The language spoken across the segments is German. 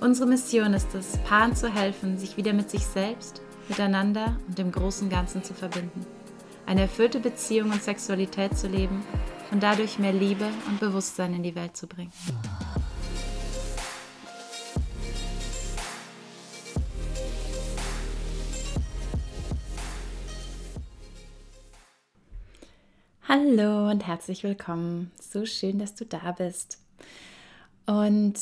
Unsere Mission ist es, Paaren zu helfen, sich wieder mit sich selbst, miteinander und dem großen Ganzen zu verbinden. Eine erfüllte Beziehung und Sexualität zu leben und dadurch mehr Liebe und Bewusstsein in die Welt zu bringen. Hallo und herzlich willkommen. So schön, dass du da bist. Und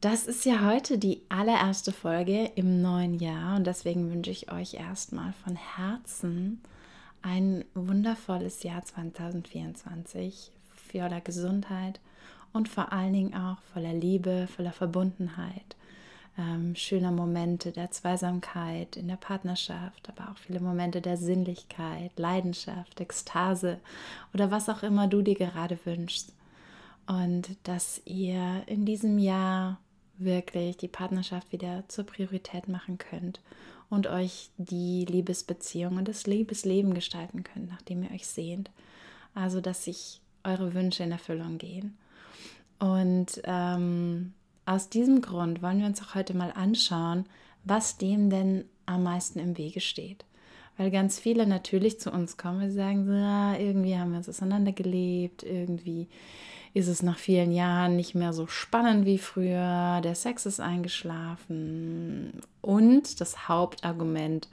das ist ja heute die allererste Folge im neuen Jahr und deswegen wünsche ich euch erstmal von Herzen ein wundervolles Jahr 2024 voller Gesundheit und vor allen Dingen auch voller Liebe, voller Verbundenheit, ähm, schöner Momente der Zweisamkeit in der Partnerschaft, aber auch viele Momente der Sinnlichkeit, Leidenschaft, Ekstase oder was auch immer du dir gerade wünschst. Und dass ihr in diesem Jahr wirklich die Partnerschaft wieder zur Priorität machen könnt und euch die Liebesbeziehung und das Liebesleben gestalten könnt, nachdem ihr euch sehnt. Also, dass sich eure Wünsche in Erfüllung gehen. Und ähm, aus diesem Grund wollen wir uns auch heute mal anschauen, was dem denn am meisten im Wege steht. Weil ganz viele natürlich zu uns kommen und sagen, ja, irgendwie haben wir uns auseinandergelebt, irgendwie ist es nach vielen Jahren nicht mehr so spannend wie früher, der Sex ist eingeschlafen und das Hauptargument,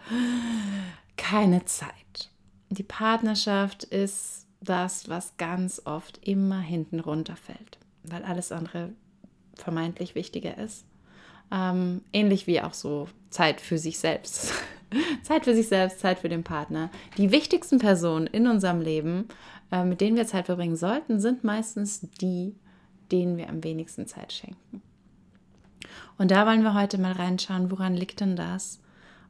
keine Zeit. Die Partnerschaft ist das, was ganz oft immer hinten runterfällt, weil alles andere vermeintlich wichtiger ist. Ähm, ähnlich wie auch so Zeit für sich selbst. Zeit für sich selbst, Zeit für den Partner. Die wichtigsten Personen in unserem Leben äh, mit denen wir Zeit verbringen sollten, sind meistens die, denen wir am wenigsten Zeit schenken. Und da wollen wir heute mal reinschauen, woran liegt denn das?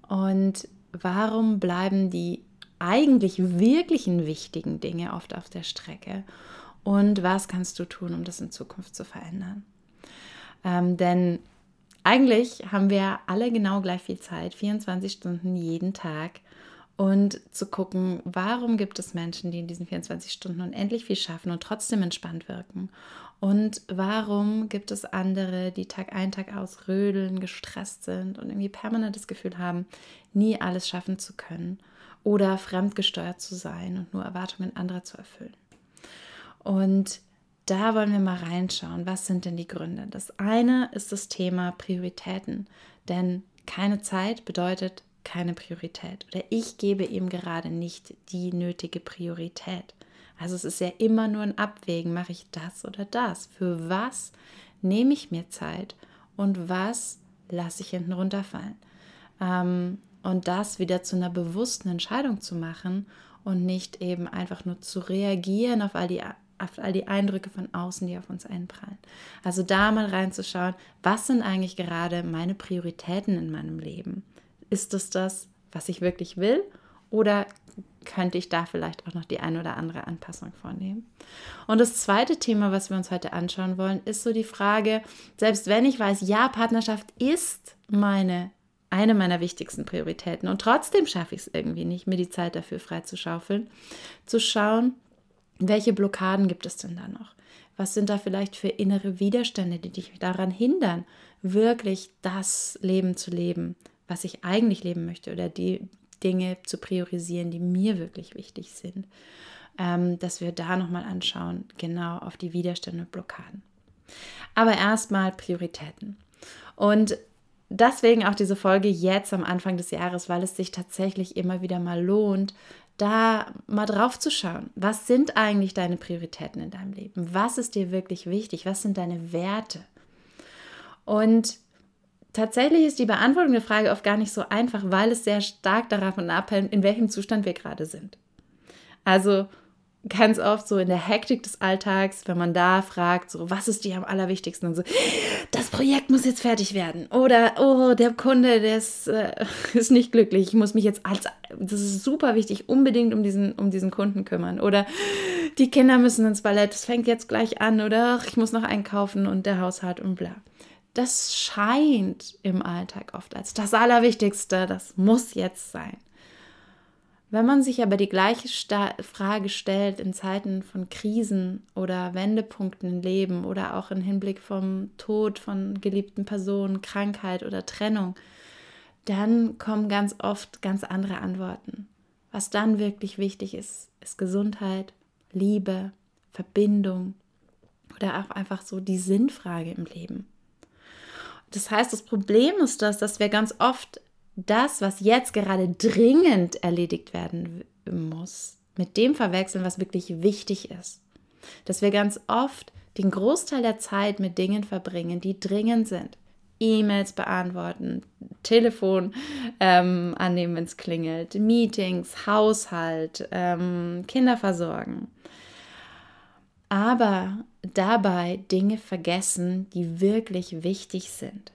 Und warum bleiben die eigentlich wirklichen wichtigen Dinge oft auf der Strecke? Und was kannst du tun, um das in Zukunft zu verändern? Ähm, denn eigentlich haben wir alle genau gleich viel Zeit, 24 Stunden jeden Tag und zu gucken, warum gibt es Menschen, die in diesen 24 Stunden unendlich viel schaffen und trotzdem entspannt wirken? Und warum gibt es andere, die Tag ein, Tag aus rödeln, gestresst sind und irgendwie permanent das Gefühl haben, nie alles schaffen zu können oder fremdgesteuert zu sein und nur Erwartungen anderer zu erfüllen? Und da wollen wir mal reinschauen, was sind denn die Gründe? Das eine ist das Thema Prioritäten, denn keine Zeit bedeutet keine Priorität oder ich gebe ihm gerade nicht die nötige Priorität. Also es ist ja immer nur ein Abwägen, mache ich das oder das? Für was nehme ich mir Zeit und was lasse ich hinten runterfallen? Ähm, und das wieder zu einer bewussten Entscheidung zu machen und nicht eben einfach nur zu reagieren auf all die auf all die Eindrücke von außen, die auf uns einprallen. Also da mal reinzuschauen, was sind eigentlich gerade meine Prioritäten in meinem Leben? Ist es das, was ich wirklich will? Oder könnte ich da vielleicht auch noch die eine oder andere Anpassung vornehmen? Und das zweite Thema, was wir uns heute anschauen wollen, ist so die Frage, selbst wenn ich weiß, ja, Partnerschaft ist meine eine meiner wichtigsten Prioritäten und trotzdem schaffe ich es irgendwie nicht, mir die Zeit dafür freizuschaufeln, zu schauen, welche Blockaden gibt es denn da noch? Was sind da vielleicht für innere Widerstände, die dich daran hindern, wirklich das Leben zu leben, was ich eigentlich leben möchte oder die Dinge zu priorisieren, die mir wirklich wichtig sind, ähm, dass wir da nochmal anschauen, genau auf die Widerstände und Blockaden. Aber erstmal Prioritäten. Und deswegen auch diese Folge jetzt am Anfang des Jahres, weil es sich tatsächlich immer wieder mal lohnt, da mal drauf zu schauen. Was sind eigentlich deine Prioritäten in deinem Leben? Was ist dir wirklich wichtig? Was sind deine Werte? Und Tatsächlich ist die Beantwortung der Frage oft gar nicht so einfach, weil es sehr stark davon abhängt, in welchem Zustand wir gerade sind. Also ganz oft so in der Hektik des Alltags, wenn man da fragt, so, was ist dir am allerwichtigsten? Und so, das Projekt muss jetzt fertig werden. Oder, oh, der Kunde, der ist, äh, ist nicht glücklich. Ich muss mich jetzt als, das ist super wichtig, unbedingt um diesen, um diesen Kunden kümmern. Oder die Kinder müssen ins Ballett, es fängt jetzt gleich an. Oder ich muss noch einkaufen und der Haushalt und bla. Das scheint im Alltag oft als das Allerwichtigste, das muss jetzt sein. Wenn man sich aber die gleiche Sta Frage stellt in Zeiten von Krisen oder Wendepunkten im Leben oder auch im Hinblick vom Tod von geliebten Personen, Krankheit oder Trennung, dann kommen ganz oft ganz andere Antworten. Was dann wirklich wichtig ist, ist Gesundheit, Liebe, Verbindung oder auch einfach so die Sinnfrage im Leben. Das heißt, das Problem ist das, dass wir ganz oft das, was jetzt gerade dringend erledigt werden muss, mit dem verwechseln, was wirklich wichtig ist. Dass wir ganz oft den Großteil der Zeit mit Dingen verbringen, die dringend sind. E-Mails beantworten, Telefon ähm, annehmen, wenn es klingelt, Meetings, Haushalt, ähm, Kinder versorgen. Aber dabei Dinge vergessen, die wirklich wichtig sind.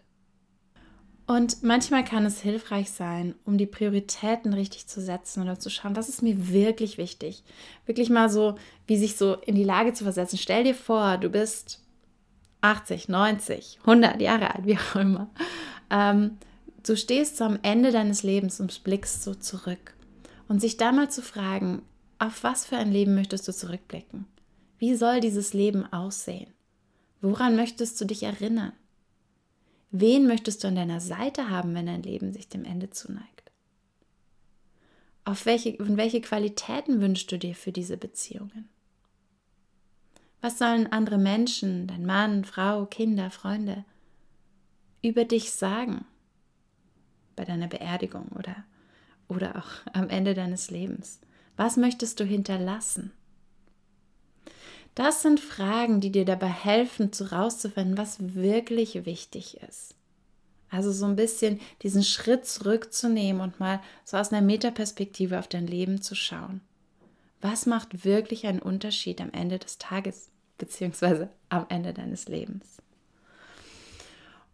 Und manchmal kann es hilfreich sein, um die Prioritäten richtig zu setzen oder zu schauen, was ist mir wirklich wichtig. Wirklich mal so, wie sich so in die Lage zu versetzen. Stell dir vor, du bist 80, 90, 100 Jahre alt, wie auch immer. Ähm, du stehst am Ende deines Lebens und blickst so zurück. Und sich da mal zu fragen, auf was für ein Leben möchtest du zurückblicken? Wie soll dieses Leben aussehen? Woran möchtest du dich erinnern? Wen möchtest du an deiner Seite haben, wenn dein Leben sich dem Ende zuneigt? Auf welche, und welche Qualitäten wünschst du dir für diese Beziehungen? Was sollen andere Menschen, dein Mann, Frau, Kinder, Freunde, über dich sagen bei deiner Beerdigung oder, oder auch am Ende deines Lebens? Was möchtest du hinterlassen? Das sind Fragen, die dir dabei helfen, herauszufinden, was wirklich wichtig ist. Also so ein bisschen diesen Schritt zurückzunehmen und mal so aus einer Metaperspektive auf dein Leben zu schauen. Was macht wirklich einen Unterschied am Ende des Tages, beziehungsweise am Ende deines Lebens?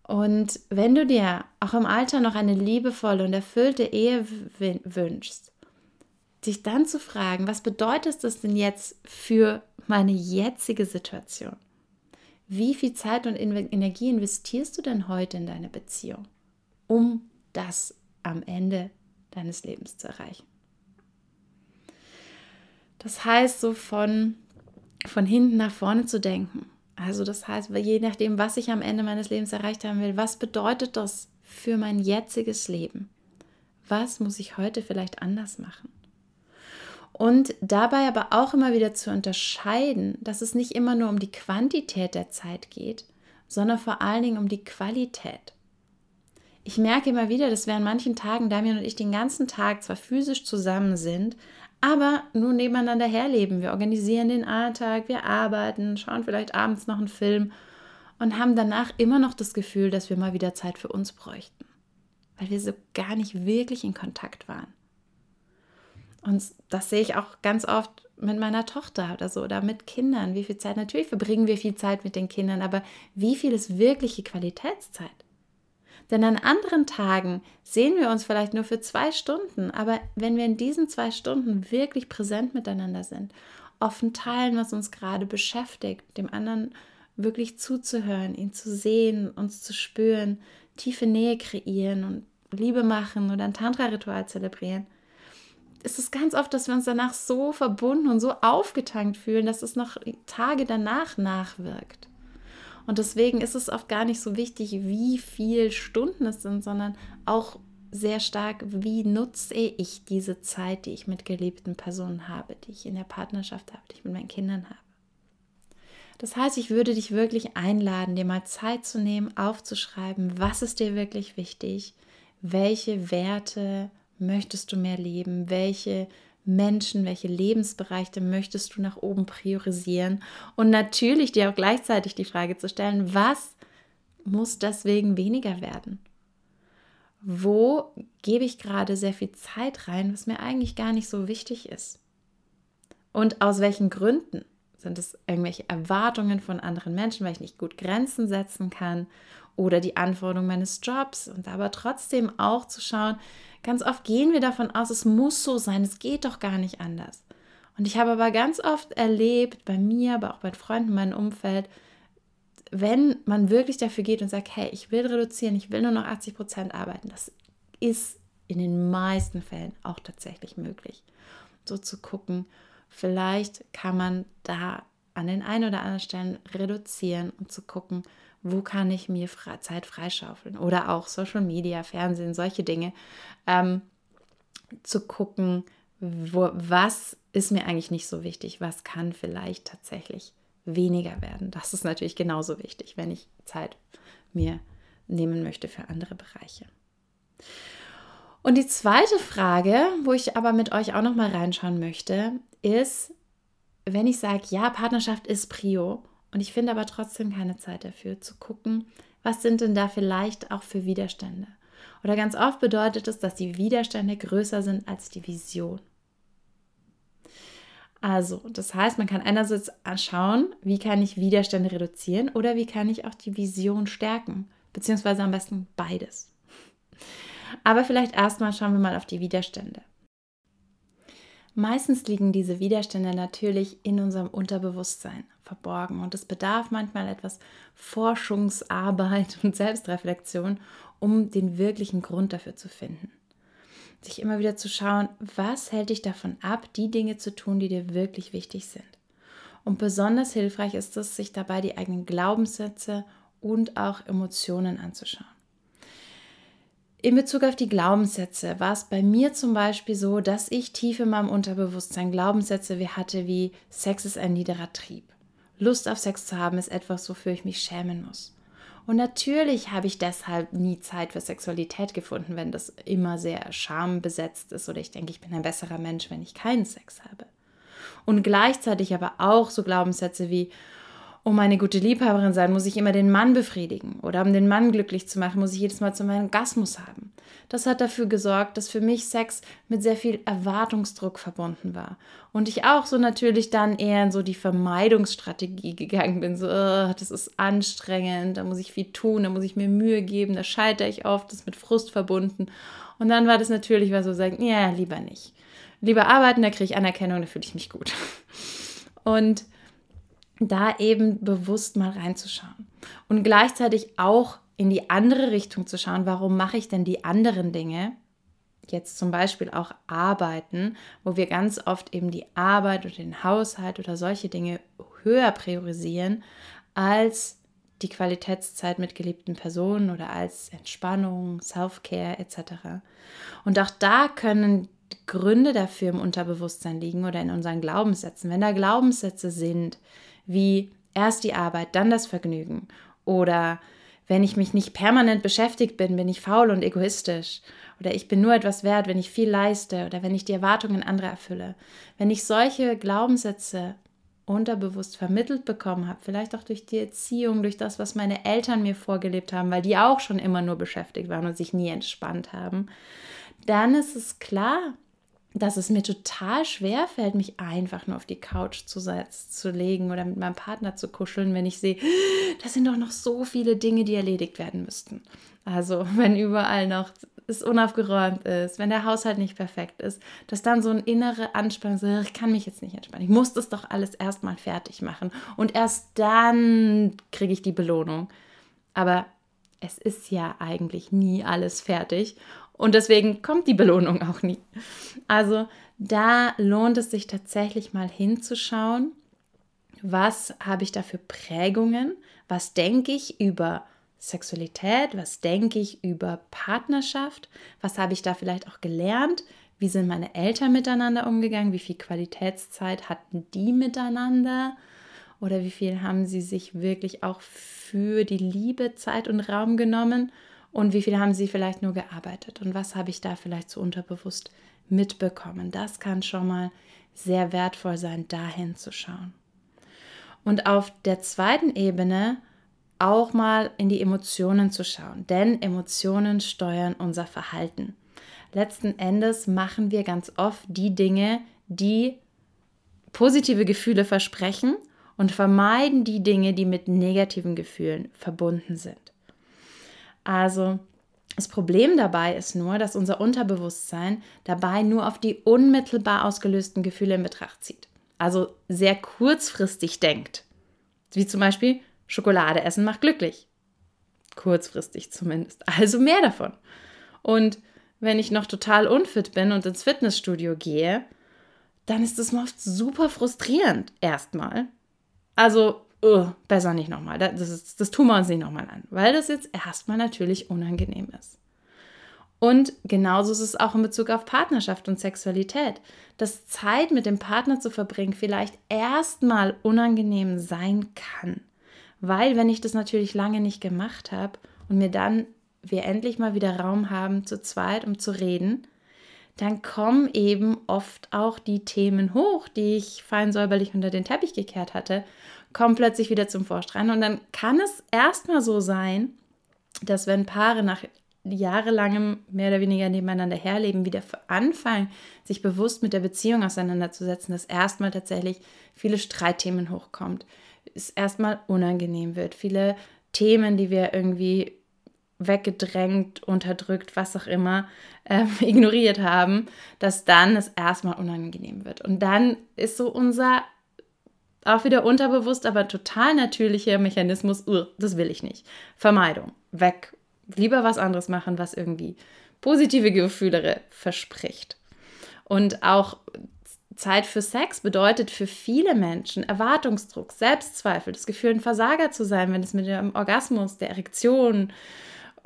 Und wenn du dir auch im Alter noch eine liebevolle und erfüllte Ehe wünschst, dich dann zu fragen, was bedeutet das denn jetzt für meine jetzige Situation? Wie viel Zeit und Energie investierst du denn heute in deine Beziehung, um das am Ende deines Lebens zu erreichen? Das heißt, so von, von hinten nach vorne zu denken. Also das heißt, je nachdem, was ich am Ende meines Lebens erreicht haben will, was bedeutet das für mein jetziges Leben? Was muss ich heute vielleicht anders machen? Und dabei aber auch immer wieder zu unterscheiden, dass es nicht immer nur um die Quantität der Zeit geht, sondern vor allen Dingen um die Qualität. Ich merke immer wieder, dass wir an manchen Tagen, Damian und ich den ganzen Tag zwar physisch zusammen sind, aber nur nebeneinander herleben. Wir organisieren den Alltag, wir arbeiten, schauen vielleicht abends noch einen Film und haben danach immer noch das Gefühl, dass wir mal wieder Zeit für uns bräuchten, weil wir so gar nicht wirklich in Kontakt waren. Und das sehe ich auch ganz oft mit meiner Tochter oder so oder mit Kindern. Wie viel Zeit? Natürlich verbringen wir viel Zeit mit den Kindern, aber wie viel ist wirkliche Qualitätszeit? Denn an anderen Tagen sehen wir uns vielleicht nur für zwei Stunden, aber wenn wir in diesen zwei Stunden wirklich präsent miteinander sind, offen teilen, was uns gerade beschäftigt, dem anderen wirklich zuzuhören, ihn zu sehen, uns zu spüren, tiefe Nähe kreieren und Liebe machen oder ein Tantra-Ritual zelebrieren, ist es ganz oft, dass wir uns danach so verbunden und so aufgetankt fühlen, dass es noch Tage danach nachwirkt. Und deswegen ist es oft gar nicht so wichtig, wie viele Stunden es sind, sondern auch sehr stark, wie nutze ich diese Zeit, die ich mit geliebten Personen habe, die ich in der Partnerschaft habe, die ich mit meinen Kindern habe. Das heißt, ich würde dich wirklich einladen, dir mal Zeit zu nehmen, aufzuschreiben, was ist dir wirklich wichtig, welche Werte möchtest du mehr leben? Welche Menschen, welche Lebensbereiche möchtest du nach oben priorisieren? Und natürlich dir auch gleichzeitig die Frage zu stellen, was muss deswegen weniger werden? Wo gebe ich gerade sehr viel Zeit rein, was mir eigentlich gar nicht so wichtig ist? Und aus welchen Gründen? Sind es irgendwelche Erwartungen von anderen Menschen, weil ich nicht gut Grenzen setzen kann? Oder die Anforderungen meines Jobs? Und aber trotzdem auch zu schauen, ganz oft gehen wir davon aus, es muss so sein, es geht doch gar nicht anders. Und ich habe aber ganz oft erlebt, bei mir, aber auch bei Freunden in meinem Umfeld, wenn man wirklich dafür geht und sagt, hey, ich will reduzieren, ich will nur noch 80 Prozent arbeiten, das ist in den meisten Fällen auch tatsächlich möglich. So zu gucken, vielleicht kann man da an den einen oder anderen Stellen reduzieren und zu gucken, wo kann ich mir Zeit freischaufeln oder auch Social Media, Fernsehen, solche Dinge, ähm, zu gucken, wo, was ist mir eigentlich nicht so wichtig, was kann vielleicht tatsächlich weniger werden. Das ist natürlich genauso wichtig, wenn ich Zeit mir nehmen möchte für andere Bereiche. Und die zweite Frage, wo ich aber mit euch auch noch mal reinschauen möchte, ist, wenn ich sage, ja, Partnerschaft ist Prio und ich finde aber trotzdem keine Zeit dafür, zu gucken, was sind denn da vielleicht auch für Widerstände? Oder ganz oft bedeutet es, dass die Widerstände größer sind als die Vision. Also, das heißt, man kann einerseits schauen, wie kann ich Widerstände reduzieren oder wie kann ich auch die Vision stärken, beziehungsweise am besten beides. Aber vielleicht erstmal schauen wir mal auf die Widerstände. Meistens liegen diese Widerstände natürlich in unserem Unterbewusstsein verborgen und es bedarf manchmal etwas Forschungsarbeit und Selbstreflexion, um den wirklichen Grund dafür zu finden. Sich immer wieder zu schauen, was hält dich davon ab, die Dinge zu tun, die dir wirklich wichtig sind. Und besonders hilfreich ist es, sich dabei die eigenen Glaubenssätze und auch Emotionen anzuschauen. In Bezug auf die Glaubenssätze war es bei mir zum Beispiel so, dass ich tief in meinem Unterbewusstsein Glaubenssätze wie hatte wie Sex ist ein niederer Trieb. Lust auf Sex zu haben ist etwas, wofür ich mich schämen muss. Und natürlich habe ich deshalb nie Zeit für Sexualität gefunden, wenn das immer sehr schambesetzt ist oder ich denke, ich bin ein besserer Mensch, wenn ich keinen Sex habe. Und gleichzeitig aber auch so Glaubenssätze wie, um eine gute Liebhaberin sein, muss ich immer den Mann befriedigen. Oder um den Mann glücklich zu machen, muss ich jedes Mal zu meinem Orgasmus haben. Das hat dafür gesorgt, dass für mich Sex mit sehr viel Erwartungsdruck verbunden war. Und ich auch so natürlich dann eher in so die Vermeidungsstrategie gegangen bin. So, oh, das ist anstrengend, da muss ich viel tun, da muss ich mir Mühe geben, da scheitere ich oft, das ist mit Frust verbunden. Und dann war das natürlich, was so sagen, ja, lieber nicht. Lieber arbeiten, da kriege ich Anerkennung, da fühle ich mich gut. Und da eben bewusst mal reinzuschauen und gleichzeitig auch in die andere Richtung zu schauen, warum mache ich denn die anderen Dinge, jetzt zum Beispiel auch Arbeiten, wo wir ganz oft eben die Arbeit oder den Haushalt oder solche Dinge höher priorisieren als die Qualitätszeit mit geliebten Personen oder als Entspannung, Self-Care etc. Und auch da können Gründe dafür im Unterbewusstsein liegen oder in unseren Glaubenssätzen. Wenn da Glaubenssätze sind, wie erst die Arbeit, dann das Vergnügen. Oder wenn ich mich nicht permanent beschäftigt bin, bin ich faul und egoistisch. Oder ich bin nur etwas wert, wenn ich viel leiste oder wenn ich die Erwartungen anderer erfülle. Wenn ich solche Glaubenssätze unterbewusst vermittelt bekommen habe, vielleicht auch durch die Erziehung, durch das, was meine Eltern mir vorgelebt haben, weil die auch schon immer nur beschäftigt waren und sich nie entspannt haben, dann ist es klar, dass es mir total schwer fällt, mich einfach nur auf die Couch zu, zu legen oder mit meinem Partner zu kuscheln, wenn ich sehe, da sind doch noch so viele Dinge, die erledigt werden müssten. Also wenn überall noch es unaufgeräumt ist, wenn der Haushalt nicht perfekt ist, dass dann so ein innere Anspannung, so, ich kann mich jetzt nicht entspannen, ich muss das doch alles erstmal fertig machen und erst dann kriege ich die Belohnung. Aber es ist ja eigentlich nie alles fertig und deswegen kommt die Belohnung auch nie. Also da lohnt es sich tatsächlich mal hinzuschauen, was habe ich da für Prägungen, was denke ich über Sexualität, was denke ich über Partnerschaft, was habe ich da vielleicht auch gelernt, wie sind meine Eltern miteinander umgegangen, wie viel Qualitätszeit hatten die miteinander? Oder wie viel haben sie sich wirklich auch für die Liebe Zeit und Raum genommen und wie viel haben sie vielleicht nur gearbeitet und was habe ich da vielleicht so unterbewusst mitbekommen. Das kann schon mal sehr wertvoll sein, dahin zu schauen. Und auf der zweiten Ebene auch mal in die Emotionen zu schauen, denn Emotionen steuern unser Verhalten. Letzten Endes machen wir ganz oft die Dinge, die positive Gefühle versprechen und vermeiden die Dinge, die mit negativen Gefühlen verbunden sind. Also das Problem dabei ist nur, dass unser Unterbewusstsein dabei nur auf die unmittelbar ausgelösten Gefühle in Betracht zieht. Also sehr kurzfristig denkt. Wie zum Beispiel, Schokolade essen macht glücklich. Kurzfristig zumindest. Also mehr davon. Und wenn ich noch total unfit bin und ins Fitnessstudio gehe, dann ist das oft super frustrierend erstmal. Also uh, besser nicht nochmal. Das, ist, das tun wir uns nicht nochmal an, weil das jetzt erstmal natürlich unangenehm ist. Und genauso ist es auch in Bezug auf Partnerschaft und Sexualität. Dass Zeit mit dem Partner zu verbringen vielleicht erstmal unangenehm sein kann. Weil, wenn ich das natürlich lange nicht gemacht habe und mir dann wir endlich mal wieder Raum haben, zu zweit, um zu reden, dann kommen eben oft auch die Themen hoch, die ich fein säuberlich unter den Teppich gekehrt hatte kommen plötzlich wieder zum Vorstrahlen. Und dann kann es erstmal so sein, dass wenn Paare nach jahrelangem mehr oder weniger nebeneinander herleben, wieder anfangen, sich bewusst mit der Beziehung auseinanderzusetzen, dass erstmal tatsächlich viele Streitthemen hochkommt, es erstmal unangenehm wird, viele Themen, die wir irgendwie weggedrängt, unterdrückt, was auch immer, äh, ignoriert haben, dass dann es erstmal unangenehm wird. Und dann ist so unser auch wieder unterbewusst, aber total natürlicher Mechanismus, uh, das will ich nicht. Vermeidung, weg. Lieber was anderes machen, was irgendwie positive Gefühle verspricht. Und auch Zeit für Sex bedeutet für viele Menschen Erwartungsdruck, Selbstzweifel, das Gefühl, ein Versager zu sein, wenn es mit dem Orgasmus, der Erektion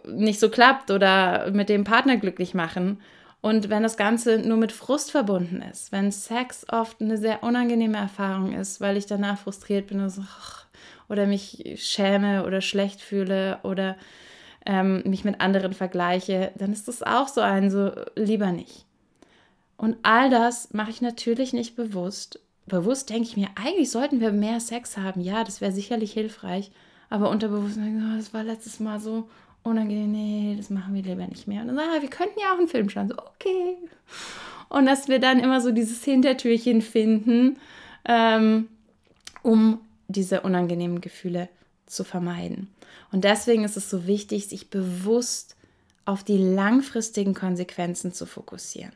nicht so klappt oder mit dem Partner glücklich machen. Und wenn das Ganze nur mit Frust verbunden ist, wenn Sex oft eine sehr unangenehme Erfahrung ist, weil ich danach frustriert bin und so, oder mich schäme oder schlecht fühle oder ähm, mich mit anderen vergleiche, dann ist das auch so ein, so lieber nicht. Und all das mache ich natürlich nicht bewusst. Bewusst denke ich mir, eigentlich sollten wir mehr Sex haben. Ja, das wäre sicherlich hilfreich. Aber unterbewusst, oh, das war letztes Mal so unangenehm, nee, das machen wir lieber nicht mehr. Und dann, ah, wir könnten ja auch einen Film schauen. So, okay. Und dass wir dann immer so dieses Hintertürchen finden, ähm, um diese unangenehmen Gefühle zu vermeiden. Und deswegen ist es so wichtig, sich bewusst auf die langfristigen Konsequenzen zu fokussieren.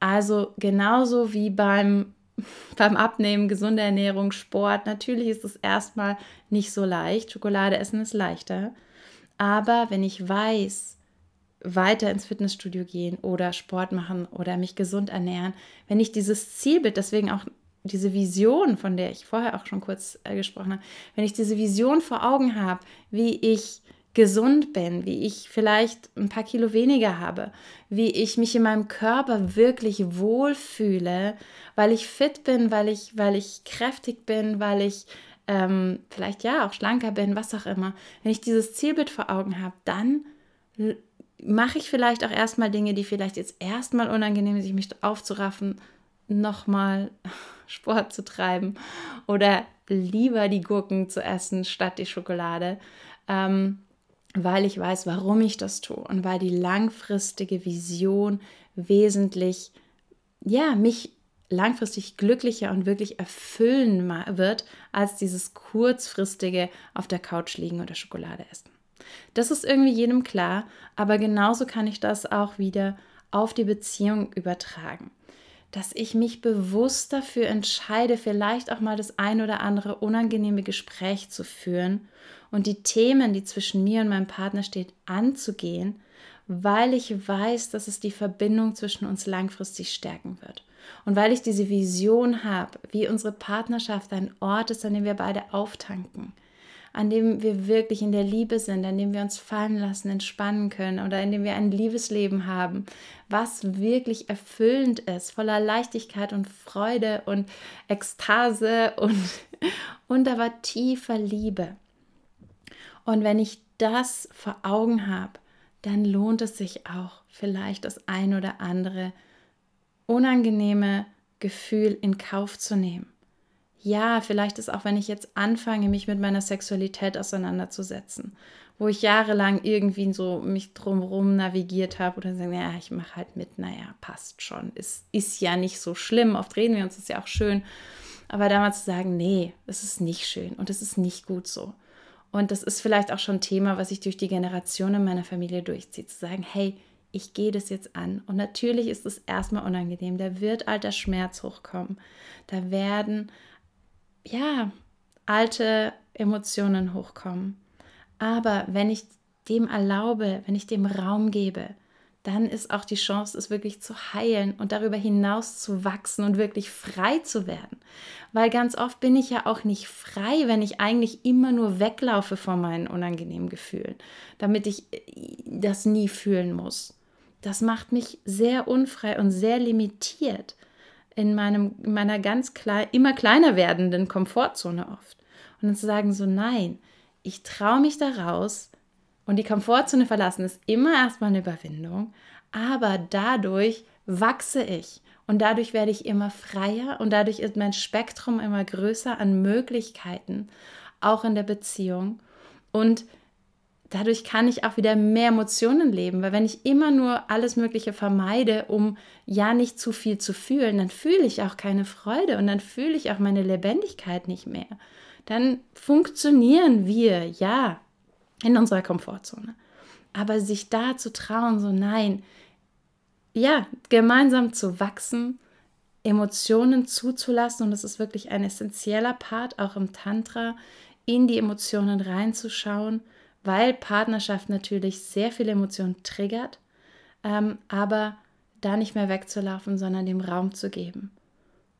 Also genauso wie beim, beim Abnehmen, gesunde Ernährung, Sport. Natürlich ist es erstmal nicht so leicht. Schokolade essen ist leichter. Aber wenn ich weiß, weiter ins Fitnessstudio gehen oder Sport machen oder mich gesund ernähren, wenn ich dieses Zielbild, deswegen auch diese Vision, von der ich vorher auch schon kurz äh, gesprochen habe, wenn ich diese Vision vor Augen habe, wie ich gesund bin, wie ich vielleicht ein paar Kilo weniger habe, wie ich mich in meinem Körper wirklich wohlfühle, weil ich fit bin, weil ich, weil ich kräftig bin, weil ich ähm, vielleicht ja auch schlanker bin, was auch immer, wenn ich dieses Zielbild vor Augen habe, dann mache ich vielleicht auch erstmal Dinge, die vielleicht jetzt erstmal unangenehm sind, mich aufzuraffen, nochmal Sport zu treiben oder lieber die Gurken zu essen statt die Schokolade, ähm, weil ich weiß, warum ich das tue und weil die langfristige Vision wesentlich, ja, mich langfristig glücklicher und wirklich erfüllen wird, als dieses kurzfristige auf der Couch liegen oder Schokolade essen. Das ist irgendwie jedem klar, aber genauso kann ich das auch wieder auf die Beziehung übertragen. Dass ich mich bewusst dafür entscheide, vielleicht auch mal das ein oder andere unangenehme Gespräch zu führen und die Themen, die zwischen mir und meinem Partner steht, anzugehen, weil ich weiß, dass es die Verbindung zwischen uns langfristig stärken wird. Und weil ich diese Vision habe, wie unsere Partnerschaft ein Ort ist, an dem wir beide auftanken, an dem wir wirklich in der Liebe sind, an dem wir uns fallen lassen, entspannen können oder in dem wir ein Liebesleben haben, was wirklich erfüllend ist, voller Leichtigkeit und Freude und Ekstase und, und aber tiefer Liebe. Und wenn ich das vor Augen habe, dann lohnt es sich auch vielleicht das ein oder andere unangenehme Gefühl in Kauf zu nehmen. Ja, vielleicht ist auch, wenn ich jetzt anfange, mich mit meiner Sexualität auseinanderzusetzen, wo ich jahrelang irgendwie so mich drumherum navigiert habe oder sagen, ja, ich mache halt mit, naja, passt schon, ist, ist ja nicht so schlimm, oft reden wir uns, ist ja auch schön, aber damals zu sagen, nee, es ist nicht schön und es ist nicht gut so. Und das ist vielleicht auch schon ein Thema, was sich durch die Generationen meiner Familie durchzieht, zu sagen, hey, ich gehe das jetzt an. Und natürlich ist es erstmal unangenehm. Da wird alter Schmerz hochkommen. Da werden, ja, alte Emotionen hochkommen. Aber wenn ich dem erlaube, wenn ich dem Raum gebe, dann ist auch die Chance, es wirklich zu heilen und darüber hinaus zu wachsen und wirklich frei zu werden. Weil ganz oft bin ich ja auch nicht frei, wenn ich eigentlich immer nur weglaufe vor meinen unangenehmen Gefühlen, damit ich äh, das nie fühlen muss. Das macht mich sehr unfrei und sehr limitiert in, meinem, in meiner ganz klein, immer kleiner werdenden Komfortzone oft. Und dann zu sagen, so nein, ich traue mich da raus und die Komfortzone verlassen ist immer erstmal eine Überwindung, aber dadurch wachse ich und dadurch werde ich immer freier und dadurch ist mein Spektrum immer größer an Möglichkeiten, auch in der Beziehung. Und dadurch kann ich auch wieder mehr Emotionen leben, weil wenn ich immer nur alles Mögliche vermeide, um ja nicht zu viel zu fühlen, dann fühle ich auch keine Freude und dann fühle ich auch meine Lebendigkeit nicht mehr dann funktionieren wir, ja, in unserer Komfortzone. Aber sich da zu trauen, so nein, ja, gemeinsam zu wachsen, Emotionen zuzulassen, und das ist wirklich ein essentieller Part auch im Tantra, in die Emotionen reinzuschauen, weil Partnerschaft natürlich sehr viele Emotionen triggert, ähm, aber da nicht mehr wegzulaufen, sondern dem Raum zu geben.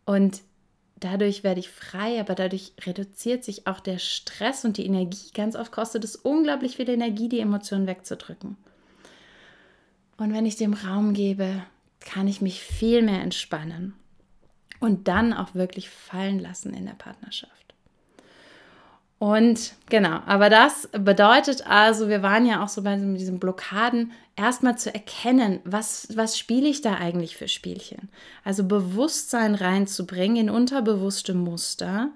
Und dadurch werde ich frei, aber dadurch reduziert sich auch der Stress und die Energie. Ganz oft kostet es unglaublich viel Energie, die Emotionen wegzudrücken. Und wenn ich dem Raum gebe, kann ich mich viel mehr entspannen und dann auch wirklich fallen lassen in der Partnerschaft. Und genau, aber das bedeutet also, wir waren ja auch so bei diesen Blockaden, erstmal zu erkennen, was, was spiele ich da eigentlich für Spielchen? Also Bewusstsein reinzubringen in unterbewusste Muster.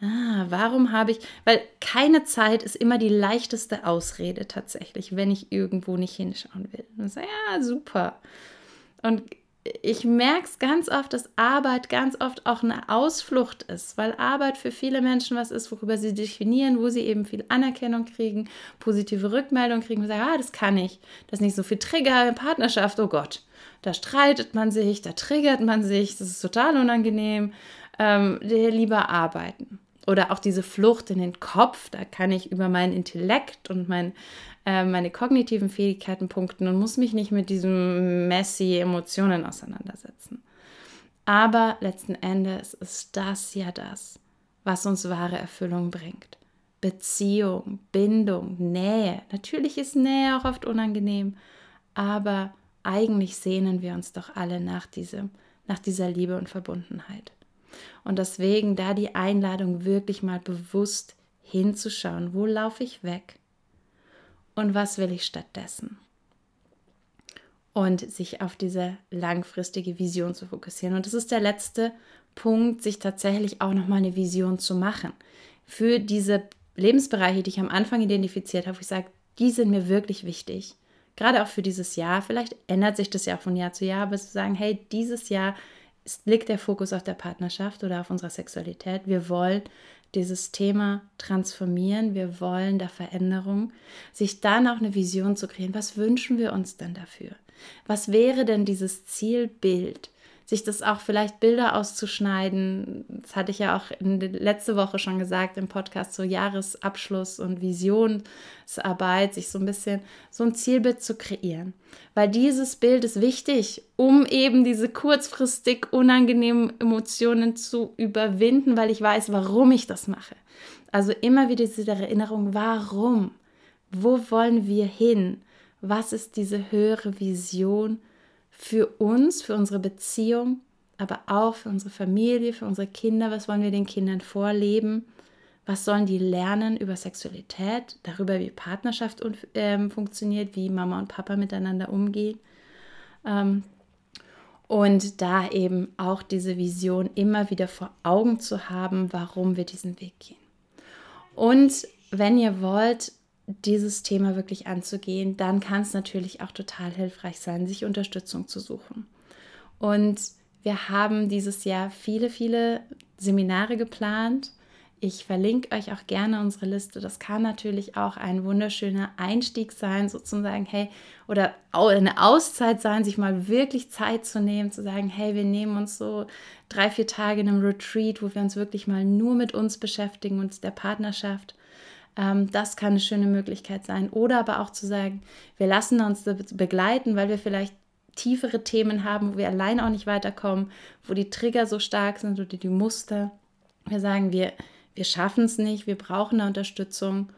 Ah, warum habe ich, weil keine Zeit ist immer die leichteste Ausrede tatsächlich, wenn ich irgendwo nicht hinschauen will. Ja, super. Und ich merke es ganz oft, dass Arbeit ganz oft auch eine Ausflucht ist, weil Arbeit für viele Menschen was ist, worüber sie definieren, wo sie eben viel Anerkennung kriegen, positive Rückmeldung kriegen und sagen, ah, das kann ich. Das ist nicht so viel Trigger in Partnerschaft, oh Gott. Da streitet man sich, da triggert man sich, das ist total unangenehm. Ähm, lieber arbeiten. Oder auch diese Flucht in den Kopf, da kann ich über meinen Intellekt und mein äh, meine kognitiven Fähigkeiten punkten und muss mich nicht mit diesen messy Emotionen auseinandersetzen. Aber letzten Endes ist das ja das, was uns wahre Erfüllung bringt. Beziehung, Bindung, Nähe. Natürlich ist Nähe auch oft unangenehm, aber eigentlich sehnen wir uns doch alle nach, diesem, nach dieser Liebe und Verbundenheit. Und deswegen da die Einladung, wirklich mal bewusst hinzuschauen, wo laufe ich weg? und was will ich stattdessen? Und sich auf diese langfristige Vision zu fokussieren. Und das ist der letzte Punkt, sich tatsächlich auch nochmal eine Vision zu machen. Für diese Lebensbereiche, die ich am Anfang identifiziert habe, wo ich sage, die sind mir wirklich wichtig. Gerade auch für dieses Jahr. Vielleicht ändert sich das ja von Jahr zu Jahr, aber zu sagen, hey, dieses Jahr liegt der Fokus auf der Partnerschaft oder auf unserer Sexualität. Wir wollen dieses Thema transformieren, wir wollen da Veränderung, sich dann auch eine Vision zu kreieren. Was wünschen wir uns denn dafür? Was wäre denn dieses Zielbild? Sich das auch vielleicht Bilder auszuschneiden. Das hatte ich ja auch letzte Woche schon gesagt im Podcast, so Jahresabschluss und Visionsarbeit, sich so ein bisschen so ein Zielbild zu kreieren. Weil dieses Bild ist wichtig, um eben diese kurzfristig unangenehmen Emotionen zu überwinden, weil ich weiß, warum ich das mache. Also immer wieder diese Erinnerung, warum? Wo wollen wir hin? Was ist diese höhere Vision? Für uns, für unsere Beziehung, aber auch für unsere Familie, für unsere Kinder. Was wollen wir den Kindern vorleben? Was sollen die lernen über Sexualität, darüber, wie Partnerschaft ähm, funktioniert, wie Mama und Papa miteinander umgehen? Ähm, und da eben auch diese Vision immer wieder vor Augen zu haben, warum wir diesen Weg gehen. Und wenn ihr wollt, dieses Thema wirklich anzugehen, dann kann es natürlich auch total hilfreich sein, sich Unterstützung zu suchen. Und wir haben dieses Jahr viele, viele Seminare geplant. Ich verlinke euch auch gerne unsere Liste. Das kann natürlich auch ein wunderschöner Einstieg sein, sozusagen, hey, oder eine Auszeit sein, sich mal wirklich Zeit zu nehmen, zu sagen, hey, wir nehmen uns so drei, vier Tage in einem Retreat, wo wir uns wirklich mal nur mit uns beschäftigen, uns der Partnerschaft. Ähm, das kann eine schöne Möglichkeit sein. Oder aber auch zu sagen, wir lassen uns begleiten, weil wir vielleicht tiefere Themen haben, wo wir allein auch nicht weiterkommen, wo die Trigger so stark sind oder die Muster. Wir sagen, wir, wir schaffen es nicht, wir brauchen eine Unterstützung.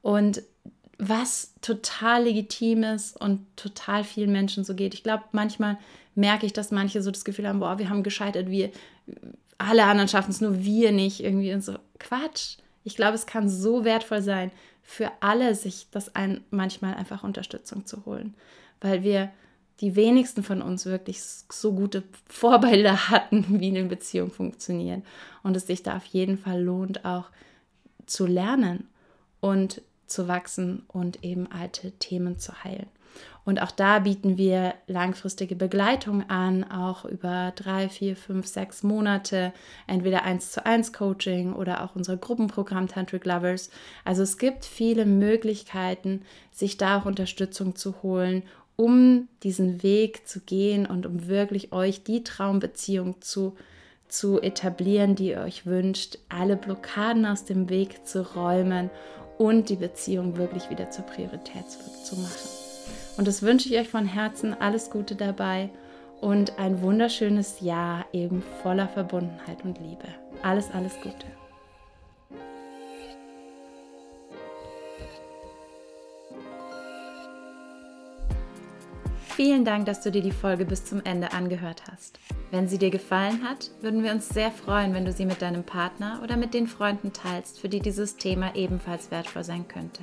Und was total legitim ist und total vielen Menschen so geht. Ich glaube, manchmal merke ich, dass manche so das Gefühl haben, boah, wir haben gescheitert, wir, alle anderen schaffen es, nur wir nicht irgendwie und so. Quatsch. Ich glaube, es kann so wertvoll sein, für alle sich das ein, manchmal einfach Unterstützung zu holen, weil wir die wenigsten von uns wirklich so gute Vorbilder hatten, wie eine Beziehung funktioniert. Und es sich da auf jeden Fall lohnt, auch zu lernen und zu wachsen und eben alte Themen zu heilen. Und auch da bieten wir langfristige Begleitung an, auch über drei, vier, fünf, sechs Monate, entweder eins zu eins Coaching oder auch unser Gruppenprogramm Tantric Lovers. Also es gibt viele Möglichkeiten, sich da auch Unterstützung zu holen um diesen Weg zu gehen und um wirklich euch die Traumbeziehung zu, zu etablieren, die ihr euch wünscht, alle Blockaden aus dem Weg zu räumen und die Beziehung wirklich wieder zur Priorität zu machen. Und das wünsche ich euch von Herzen. Alles Gute dabei und ein wunderschönes Jahr eben voller Verbundenheit und Liebe. Alles, alles Gute. Vielen Dank, dass du dir die Folge bis zum Ende angehört hast. Wenn sie dir gefallen hat, würden wir uns sehr freuen, wenn du sie mit deinem Partner oder mit den Freunden teilst, für die dieses Thema ebenfalls wertvoll sein könnte.